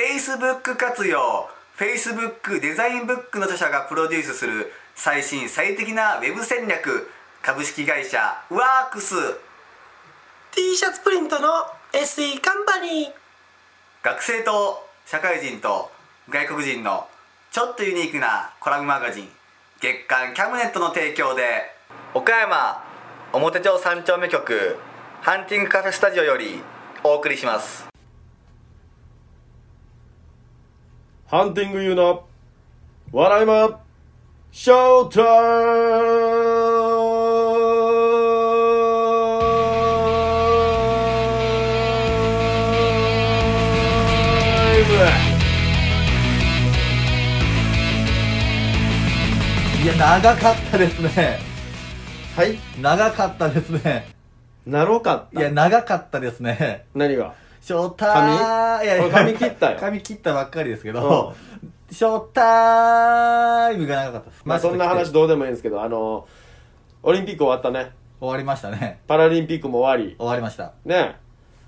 Facebook 活用。Facebook デザインブックの著者がプロデュースする最新最適なウェブ戦略。株式会社ワークス。T シャツプリントの SE カンパニー。学生と社会人と外国人のちょっとユニークなコラムマガジン月刊キャムネットの提供で岡山表町三丁目局ハンティングカフェスタジオよりお送りしますハンティングユーの笑いまショータいや、長かったですね。はい長かったですね。なろうかったいや、長かったですね。何が？ショーターいやいや俺髪切ったよ髪切ったばっかりですけど、ショータイムが長かったです。まあそんな話どうでもいいんですけどあのオリンピック終わったね終わりましたね。パラリンピックも終わり終わりました。ね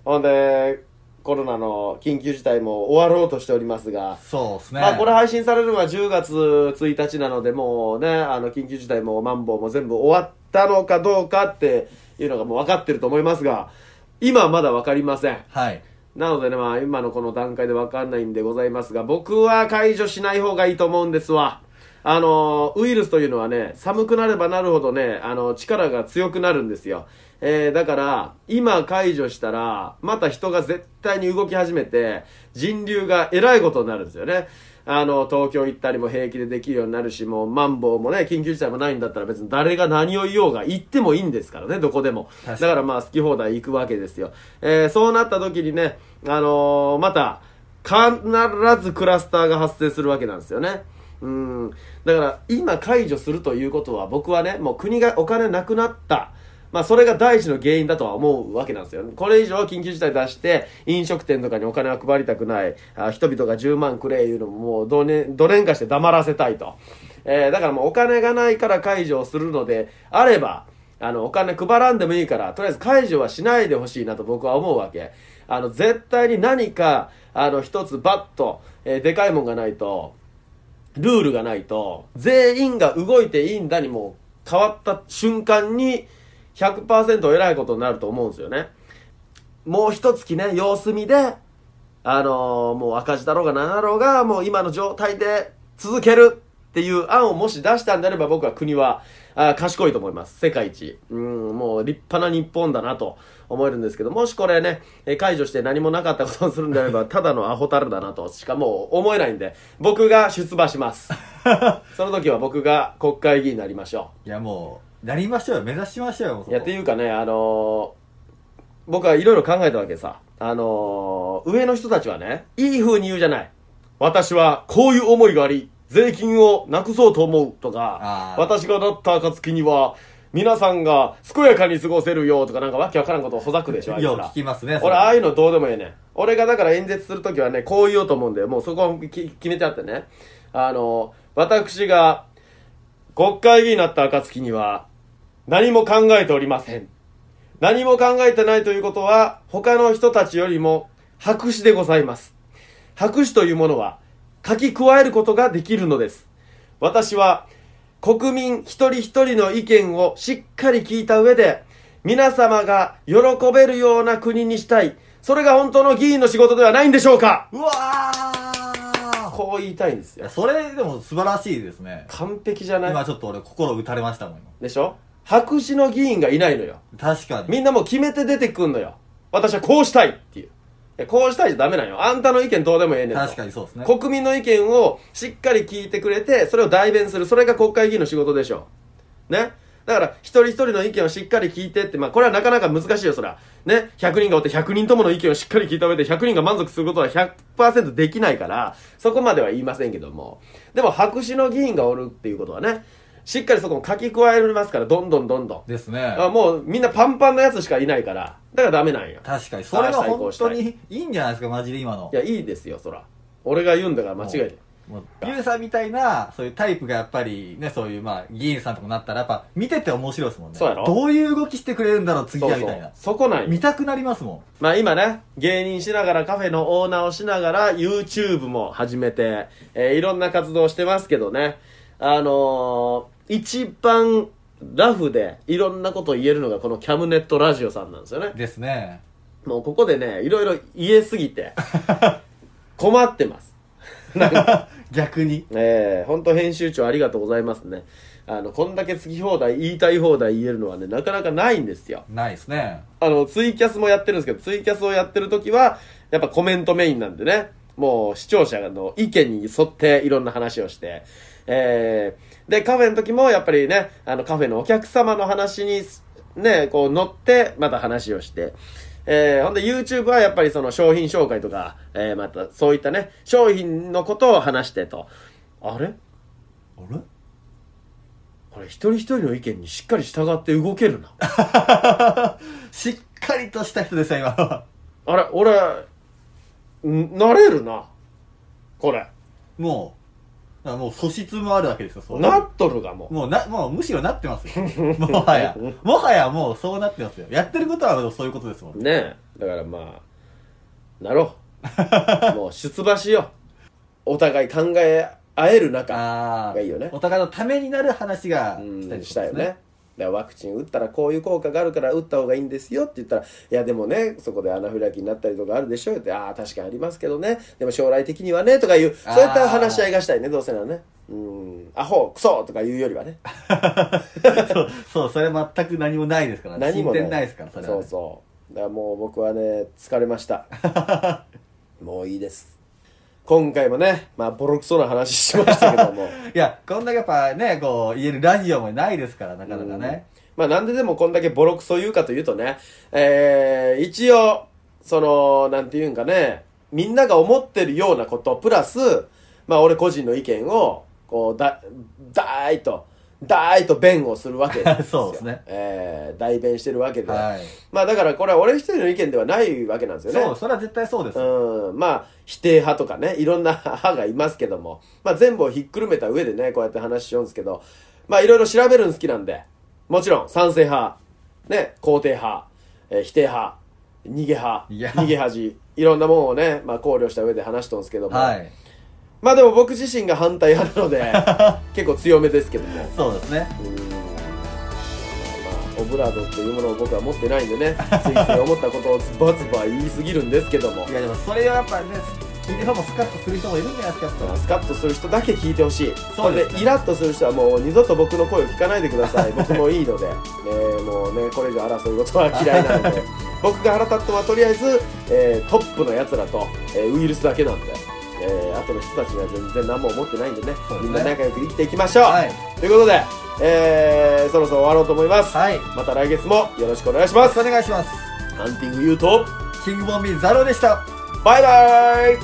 ほんでコロナの緊急事態も終わろうとしておりますがそうですね。まあこれ配信されるのは10月1日なのでもうねあの緊急事態もマンボウも全部終わったのかどうかっていうのがもう分かってると思いますが今はまだ分かりませんはい。なのでねまあ今のこの段階でわかんないんでございますが僕は解除しない方がいいと思うんですわ。あのウイルスというのはね寒くなればなるほどねあの力が強くなるんですよ。えー、だから今解除したらまた人が絶対に動き始めて人流がえらいことになるんですよね。あの東京行ったりも平気でできるようになるしもうマンボウもね緊急事態もないんだったら別に誰が何を言おうが行ってもいいんですからねどこでも。だからまあ好き放題行くわけですよ、えーそうなった時にねあのーまた必ずクラスターが発生するわけなんですよね。うん。だから今解除するということは僕はねもう国がお金なくなったまあそれが第一の原因だとは思うわけなんですよ。これ以上緊急事態出して飲食店とかにお金は配りたくない。あ人々が10万くれいうのももうどねどれんかして黙らせたいと。えーだからもうお金がないから解除をするのであれば、あのお金配らんでもいいから、とりあえず解除はしないでほしいなと僕は思うわけ。あの絶対に何かあの一つバッと、えーでかいもんがないと、ルールがないと、全員が動いていいんだにもう変わった瞬間に100%偉いことになると思うんですよね。もう一月ね、様子見で、あのーもう赤字だろうが何だろうが、もう今の状態で続けるっていう案をもし出したんであれば僕は国は、あ賢いと思います。世界一。うん、もう立派な日本だなと思えるんですけど、もしこれね、え解除して何もなかったことをするんであれば、ただのアホタルだなとしかもう思えないんで、僕が出馬します。その時は僕が国会議員になりましょう。いや、もう、なりましょうよ。目指しましょうよ、いや、っていうかね、あのー僕はいろいろ考えたわけさ。あのー上の人たちはね、いい風に言うじゃない。私はこういう思いがあり、税金をなくそうと思うとか私がなった暁には、皆さんが健やかに過ごせるよとかなんかわけわからんことをほざくでしょ、あいつら。聞きますね。俺、ああいうのどうでもいいねん。俺がだから演説するときはね、こう言おうと思うんで、もうそこをき決めてあってね。あの、私が国会議員になった暁には、何も考えておりません。何も考えてないということは、他の人たちよりも白紙でございます。白紙というものは、書き加えることができるのです。私は、国民一人一人の意見をしっかり聞いた上で、皆様が喜べるような国にしたい。それが本当の議員の仕事ではないんでしょうかうわーこう言いたいんですよそれでも素晴らしいですね完璧じゃない？今ちょっと俺心打たれましたもん今でしょ？白紙の議員がいないのよ。確かに。みんなもう決めて出てくんのよ。私はこうしたいっていう。いやこうしたいじゃダメなんよ。あんたの意見どうでもええねんと。確かにそうですね。国民の意見をしっかり聞いてくれてそれを代弁する。それが国会議員の仕事でしょ。ね。だから一人一人の意見をしっかり聞いてってまあこれはなかなか難しいよそらね。100人がおって100人ともの意見をしっかり聞いた上で100人が満足することは100%できないからそこまでは言いませんけども。でも白紙の議員がおるっていうことはねしっかりそこも書き加えますからどんどんどんどん。ですね。あもうみんなパンパンなやつしかいないからだからダメなんや確かに。それは本当にい。いんじゃないですかマジで今の。いやいいですよそら。俺が言うんだから間違いない。ゆうさんみたいなそういうタイプがやっぱりねそういうまあ議員さんとかなったらやっぱ見てて面白いですもんね。そうやろ。どういう動きしてくれるんだろう次はみたいな。そこなんよ。見たくなりますもまあ今ね、芸人しながらカフェのオーナーをしながら YouTube も始めて、えーいろんな活動をしてますけどね、あのー一番ラフでいろんなことを言えるのがこのキャムネットラジオさんなんですよねん。ですねもうここでね、いろいろ言えすぎて、困ってます。逆にえー、本当編集長ありがとうございますね。あの、こんだけ好き放題、言いたい放題言えるのはね、なかなかないんですよ。ないですねあの、ツイキャスもやってるんですけど、ツイキャスをやってる時は、やっぱコメントメインなんでね、もう視聴者の意見に沿っていろんな話をして、えー、で、カフェの時もやっぱりね、あの、カフェのお客様の話に、ね、こう乗って、また話をして、えー、ほんで YouTube はやっぱりその商品紹介とか、えー、またそういったね、商品のことを話してと。あれ？あれ？これ一人一人の意見にしっかり従って動けるな。しっかりとした人ですよ今はあれ、俺、んなれるな。これ。もうあもう素質もあるわけですよそうなっとるがもう。もうな、もうむしろなってますよ。もはや。もはやもうそうなってますよ。やってることはそういうことですもん。ねえ。だからまあ、なろう。もう出馬しよう。お互い考え合える中ああ。がいいよね。お互いのためになる話がうんしたいしたよね。。だワクチン打ったらこういう効果があるから打った方がいいんですよって言ったら、いやでもね、そこでアナフィラキになったりとかあるでしょって、ああ、確かにありますけどね。でも将来的にはね、とかいう、そういった話し合いがしたいね、どうせならね。うん、アホ、クソとか言うよりはね。そう、そう、それ全く何もないですから。何も進展ないですから、それはね、そうそうだからもう僕はね疲れました もういいです今回もねまあボロクソな話しましたけども いや、こんだけやっぱね、こう、言えるラジオもないですから、なかなかね。まあなんででもこんだけボロクソ言うかというとねえー、一応そのなんていうんかねみんなが思ってるようなことプラスまあ俺個人の意見をこうだだーいとだーいと弁をするわけですよ。そうですね。えー、代弁してるわけで、はい。まあだからこれは俺一人の意見ではないわけなんですよね。そう、それは絶対そうですよ。うん。まあ、否定派とかね、いろんな派がいますけども、まあ全部をひっくるめた上でね、こうやって話しようんですけど、まあいろいろ調べるの好きなんで、もちろん賛成派、ね、肯定派、えー否定派、逃げ派、逃げ恥、いろんなものをね、まあ考慮した上で話しとんですけども、はい。まあでも僕自身が反対派なので、結構強めですけども、そうですね。うん。まあ、オブラードっていうものを僕は持ってないんでね、ついつい思ったことをズバズバ言いすぎるんですけども。い、や、でもそれはやっぱね、聞いてる方もスカッとする人もいるんじゃないですか、やっぱスカッとする人だけ聞いてほしい。そうですね。イラッとする人はもう二度と僕の声を聞かないでください。僕もいいので、ね、もうね、これ以上争うことは嫌いなので、僕が腹立ったのはとりあえず、えートップの奴らと、えーウイルスだけなんで、えー後の人たちには全然何も思ってないんでね、そうですねみんな仲良く生きていきましょう、はいということで、えーそろそろ終わろうと思います。はい。また来月もよろしくお願いします。お願いします。ハンティングユーと、キングボンビーザロでした。バイバイ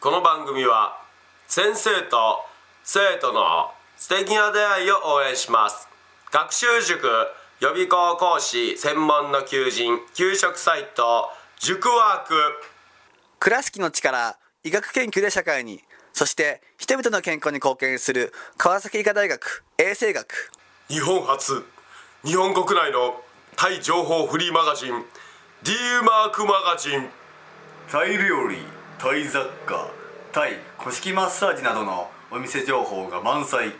この番組は先生と生徒の素敵な出会いを応援します学習塾予備校講師専門の求人給食サイト塾ワーク。倉敷の力医学研究で社会にそして人々の健康に貢献する川崎医科大学衛生学。日本初。日本国内のタイ情報フリーマガジン D マークマガジン。タイ料理タイ雑貨タイ古式マッサージなどのお店情報が満載。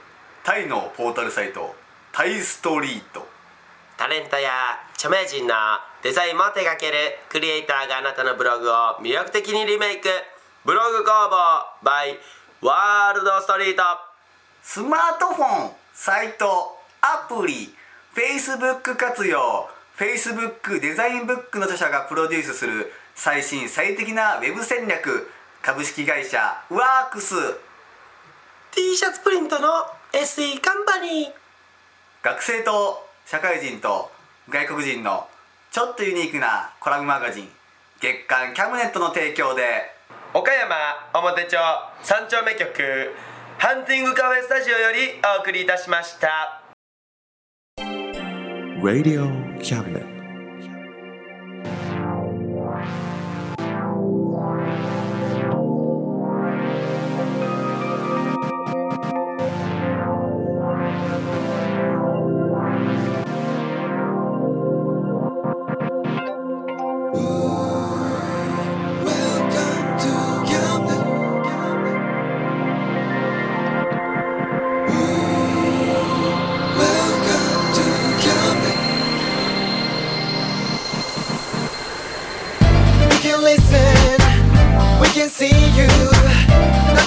タイのポータルサイトタイストリート。タレントや著名人のデザインも手掛けるクリエイターがあなたのブログを魅力的にリメイク。ブログ工房 by ワールドストリート。スマートフォンサイトアプリ。Facebook 活用。Facebook デザインブックの著者がプロデュースする最新最適なウェブ戦略。株式会社ワークス。T シャツプリントの SE カンパニー。学生と社会人と外国人のちょっとユニークなコラムマガジン月刊キャムネットの提供で岡山表町三丁目局ハンティングカフェスタジオよりお送りいたしました Radio Cabinet.